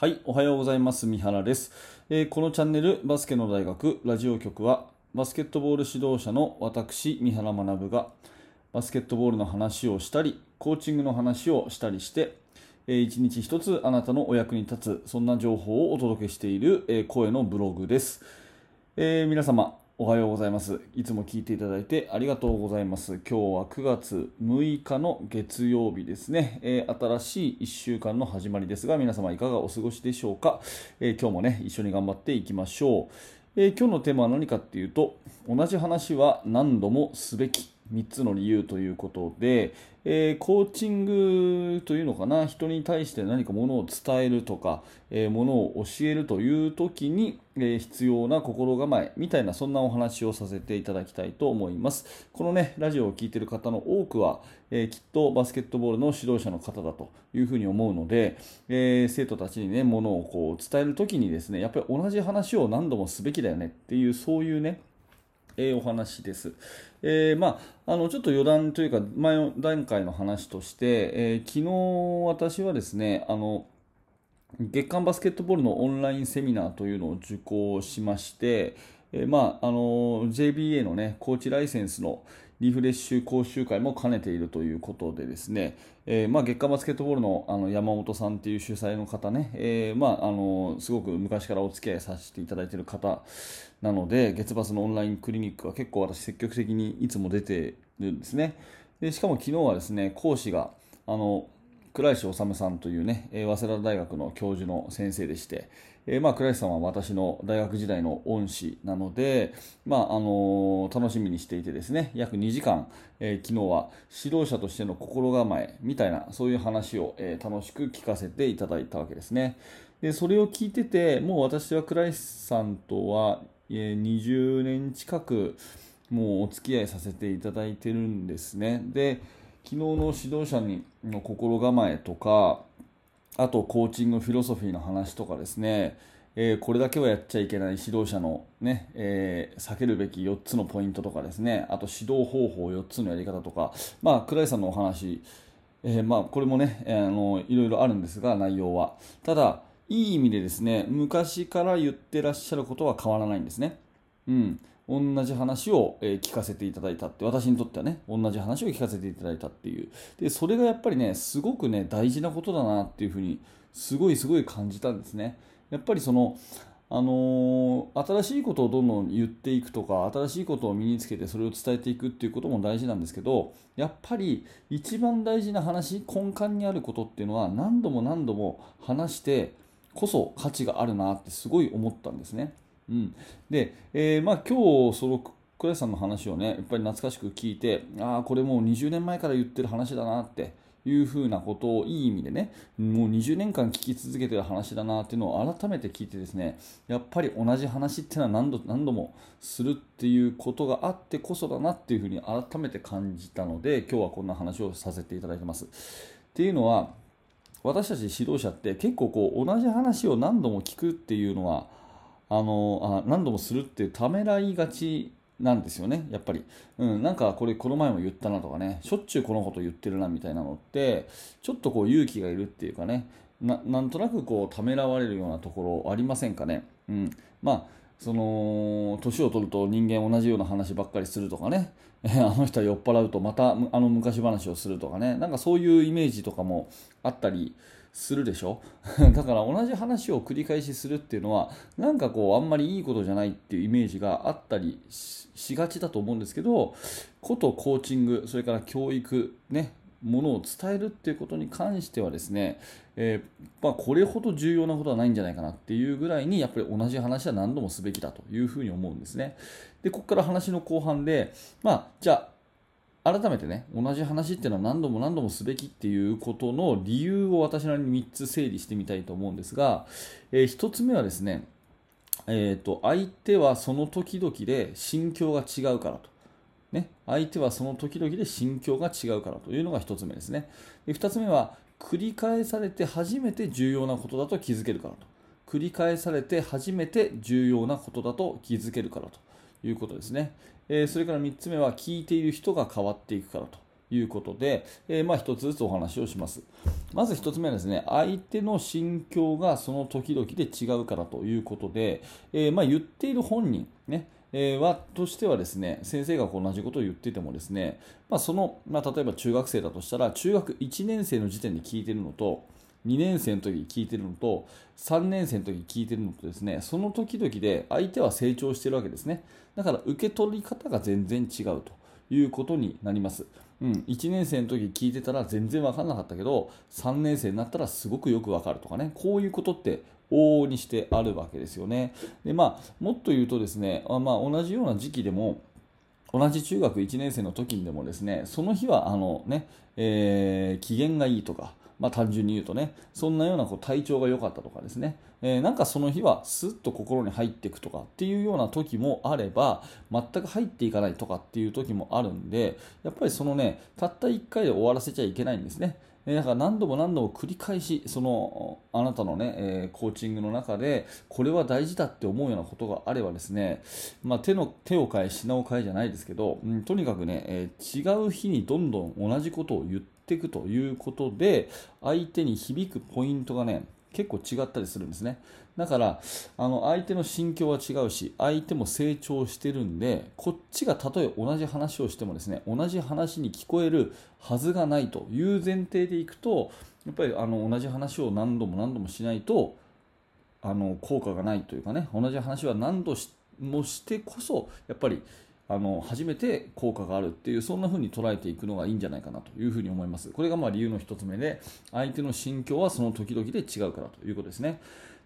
はい、おはようございます。三原です、えー、このチャンネルバスケの大学ラジオ局はバスケットボール指導者の私、三原学がバスケットボールの話をしたり、コーチングの話をしたりして、えー、一日一つあなたのお役に立つ、そんな情報をお届けしている、えー、声のブログです。え皆様、おはようございます。いつも聞いていただいてありがとうございます。今日は9月6日の月曜日ですね。えー、新しい1週間の始まりですが、皆様いかがお過ごしでしょうか。えー、今日もね、一緒に頑張っていきましょう。えー、今日のテーマは何かっていうと、同じ話は何度もすべき。3つの理由ということで、えー、コーチングというのかな人に対して何かものを伝えるとか、えー、ものを教えるという時に、えー、必要な心構えみたいなそんなお話をさせていただきたいと思います。このねラジオを聴いている方の多くは、えきっとバスケットボールの指導者の方だというふうに思うので、え生徒たちにねものをこう伝える時にですねやっぱり同じ話を何度もすべきだよねっていうそういうねえー、お話です。えー、まあ、あのちょっと余談というか前段階の話として、えー、昨日私はですねあの月間バスケットボールのオンラインセミナーというのを受講しまして、えー、まあ、あの JBA の、ね、コーチライセンスのリフレッシュ講習会も兼ねているということでですね、えー、まあ、月間バスケットボールのあの山本さんっていう主催の方ね、えー、まあ、あのすごく昔からお付き合いさせていただいている方なので月バスのオンラインクリニックは結構私積極的にいつも出てるんですね。でしかも昨日はですね講師があの倉石修さんというね、早稲田大学の教授の先生でして、えー、まあ、倉石さんは私の大学時代の恩師なので、まあ、あの、楽しみにしていてですね、約2時間、えー、昨日は指導者としての心構えみたいな、そういう話を、え楽しく聞かせていただいたわけですね。で、それを聞いてて、もう私は倉石さんとは、え20年近く、もうお付き合いさせていただいてるんですね。で、昨日の指導者の心構えとかあとコーチングフィロソフィーの話とかですね、えー、これだけはやっちゃいけない指導者のね、えー、避けるべき4つのポイントとかですね。あと指導方法4つのやり方とか。まあ倉井さんのお話、えー、まあこれもね、えー、あのいろいろあるんですが内容は。ただいい意味でですね昔から言ってらっしゃることは変わらないんですね。うん。同じ話を、え聞かせていただいたって私にとってはね同じ話を聞かせていただいたっていう。でそれがやっぱりねすごくね大事なことだなっていうふうにすごいすごい感じたんですね。やっぱりそのあのー、新しいことをどんどん言っていくとか新しいことを身につけてそれを伝えていくっていうことも大事なんですけどやっぱり一番大事な話根幹にあることっていうのは何度も何度も話してこそ価値があるなってすごい思ったんですね。うん、で、えー、まあ、今日その倉石さんの話をねやっぱり懐かしく聞いてああこれもう20年前から言ってる話だなっていうふうなことをいい意味でねもう20年間聞き続けてる話だなっていうのを改めて聞いてですねやっぱり同じ話っていうのは何度何度もするっていうことがあってこそだなっていうふうに改めて感じたので今日はこんな話をさせていただいてます。っていうのは私たち指導者って結構こう同じ話を何度も聞くっていうのはあのあ何度もするってためらいがちなんですよね、やっぱり。うん、なんかこれこの前も言ったなとかね、しょっちゅうこのこと言ってるなみたいなのって、ちょっとこう勇気がいるっていうかね、なんとなくこうためらわれるようなところありませんかね。うん、まあその年を取ると人間同じような話ばっかりするとかね あの人は酔っ払うとまたあの昔話をするとかねなんかそういうイメージとかもあったりするでしょ？だから同じ話を繰り返しするっていうのはなんかこうあんまりいいことじゃないっていうイメージがあったりしがちだと思うんですけどことコーチングそれから教育ねものを伝えるっていうことに関してはですね、えー、まあ、これほど重要なことはないんじゃないかなっていうぐらいにやっぱり同じ話は何度もすべきだというふうに思うんですね。でここから話の後半で、まあ、じゃあ改めてね同じ話っていうのは何度も何度もすべきっていうことの理由を私なりに3つ整理してみたいと思うんですが、えー、1つ目はですね、えーと、相手はその時々で心境が違うからと。ね、相手はその時々で心境が違うからというのが1つ目ですね。で2つ目は繰り返されて初めて重要なことだと気づけるからと。繰り返されて初めて重要なことだと気づけるからということですね。え、それから3つ目は聞いている人が変わっていくからということで、えー、まあ1つずつお話をします。まず1つ目はですね、相手の心境がその時々で違うからということで、えー、まあ言っている本人、ね、えー、はとしてはですね先生が同じことを言っててもですね、まあ、その、まあ、例えば中学生だとしたら中学1年生の時点で聞いてるのと2年生の時に聞いてるのと3年生の時に聞いてるのとですねその時々で相手は成長してるわけですねだから受け取り方が全然違うということになります。うん、1年生の時聞いてたら全然分からなかったけど3年生になったらすごくよく分かるとかねこういうことって往々にしてあるわけですよね。でまあ、もっと言うとですね、まあ、同じような時期でも同じ中学1年生の時にでもですねその日はあのね、えー、機嫌がいいとかまあ、単純に言うとね、そんなようなこう体調が良かったとかですね、えー、なんかその日はスッと心に入っていくとかっていうような時もあれば、全く入っていかないとかっていう時もあるんで、やっぱりそのね、たった1回で終わらせちゃいけないんですね。だから何度も何度も繰り返し、そのあなたのね、えー、コーチングの中で、これは大事だって思うようなことがあればですね、まあ、手の手を変え、品を変えじゃないですけど、うん、とにかくね、えー、違う日にどんどん同じことを言ってっていくということで相手に響くポイントがね結構違ったりするんですね。だからあの相手の心境は違うし相手も成長してるんでこっちがたとえ同じ話をしてもですね同じ話に聞こえるはずがないという前提でいくとやっぱりあの同じ話を何度も何度もしないとあの効果がないというかね同じ話は何度もしてこそやっぱりあの初めて効果があるっていうそんな風に捉えていくのがいいんじゃないかなというふうに思います。これがまあ理由の1つ目で相手の心境はその時々で違うからということですね。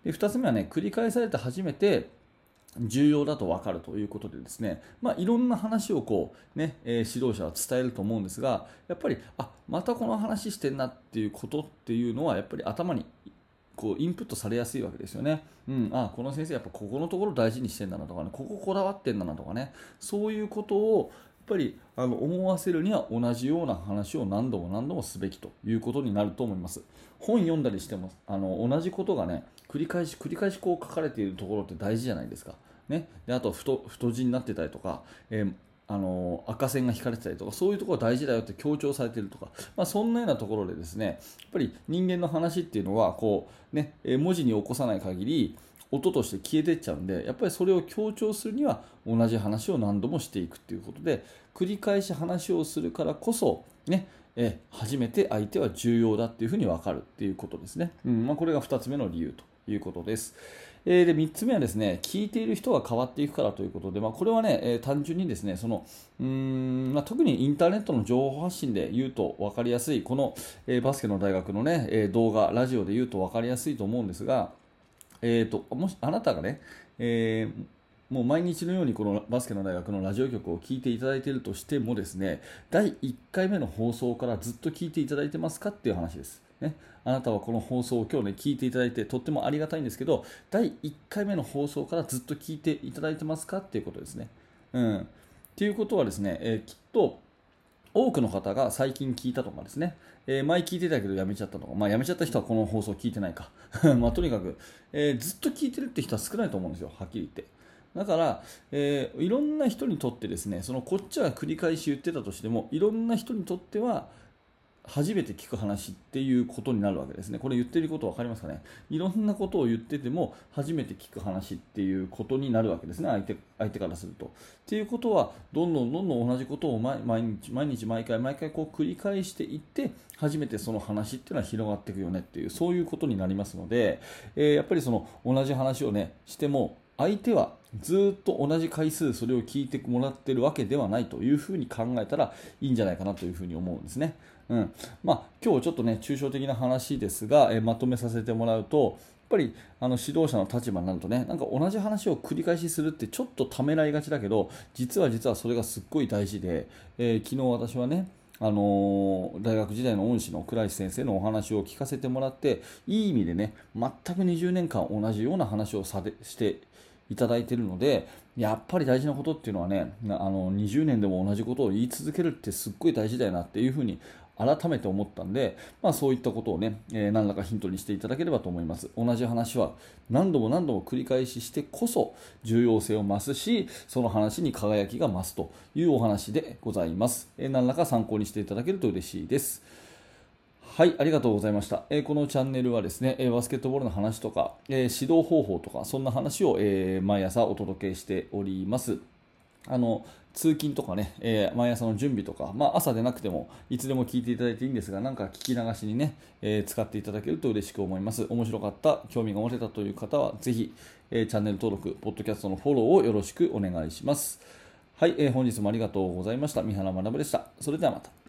で2つ目はね繰り返されて初めて重要だと分かるということでですね、まあ、いろんな話をこう、ねえー、指導者は伝えると思うんですがやっぱりあまたこの話してんなっていうことっていうのはやっぱり頭にこうインプットされやすいわけですよね。うん、あこの先生やっぱここのところ大事にしてんだなとかねこここだわってんだなとかねそういうことをやっぱりあの思わせるには同じような話を何度も何度もすべきということになると思います。本読んだりしてもあの同じことがね繰り返し繰り返しこう書かれているところって大事じゃないですか。ね、であと太太字になってたりとか、えーあの赤線が引かれてたりとかそういうところが大事だよって強調されているとか、まあ、そんなようなところでですねやっぱり人間の話っていうのはこう、ね、文字に起こさない限り音として消えていっちゃうんでやっぱりそれを強調するには同じ話を何度もしていくっていうことで繰り返し話をするからこそ、ね、え初めて相手は重要だっていうふうに分かるっていうことですね、うんまあ、これが2つ目の理由ということです。えー、で3つ目はですね聞いている人が変わっていくからということで、まあ、これはね、えー、単純にですねそのうん、まあ、特にインターネットの情報発信で言うと分かりやすいこの、えー、バスケの大学の、ね、え動画、ラジオで言うと分かりやすいと思うんですが、えーと、もしあなたがね、えもう毎日のようにこのバスケの大学のラジオ局を聞いていただいているとしてもですね第1回目の放送からずっと聞いていただいてますかっていう話です。ね、あなたはこの放送を今日ね聞いていただいてとってもありがたいんですけど第1回目の放送からずっと聞いていただいてますかっていうことですね。うん、っていうことはですね、えー、きっと多くの方が最近聞いたとかですね、えー、前聞いてたけどやめちゃったとか、まあ、やめちゃった人はこの放送聞いてないか。まあ、とにかく、えー、ずっと聞いてるって人は少ないと思うんですよ、はっきり言って。だから、えー、いろんな人にとってですね、そのこっちは繰り返し言ってたとしても、いろんな人にとっては、初めて聞く話っていうことになるわけですね。これ言ってること分かりますかね？いろんなことを言ってても初めて聞く話っていうことになるわけですね、相手相手からすると。っていうことは、どんどんどんどん同じことを毎日、毎日、毎回、毎回こう繰り返していって、初めてその話っていうのは広がっていくよねっていう、そういうことになりますので、えー、やっぱりその同じ話をね、しても、相手はずっと同じ回数それを聞いてもらってるわけではないというふうに考えたらいいんじゃないかなというふうに思うんですね。うんまあ、今日ちょっとね抽象的な話ですが、えまとめさせてもらうとやっぱりあの指導者の立場になるとねなんか同じ話を繰り返しするってちょっとためらいがちだけど実は実はそれがすっごい大事で、えー、昨日私はねあの、大学時代の恩師の倉石先生のお話を聞かせてもらっていい意味でね全く20年間同じような話をさでしていただいているのでやっぱり大事なことっていうのはねあの20年でも同じことを言い続けるってすっごい大事だよなっていうふうに改めて思ったんで、まあ、そういったことをね、えー、何らかヒントにしていただければと思います同じ話は何度も何度も繰り返ししてこそ重要性を増すしその話に輝きが増すというお話でございます、えー、何らか参考にしていただけると嬉しいですはい、ありがとうございました。えー、このチャンネルはですね、えバスケットボールの話とか、えー、指導方法とか、そんな話を、えー、毎朝お届けしております。あの通勤とかね、えー、毎朝の準備とか、まあ、朝でなくてもいつでも聞いていただいていいんですが、なんか聞き流しにね、えー、使っていただけると嬉しく思います。面白かった、興味が持てたという方は、ぜひ、えー、チャンネル登録、ポッドキャストのフォローをよろしくお願いします。はい、え、本日もありがとうございました。三原学でした。それではまた。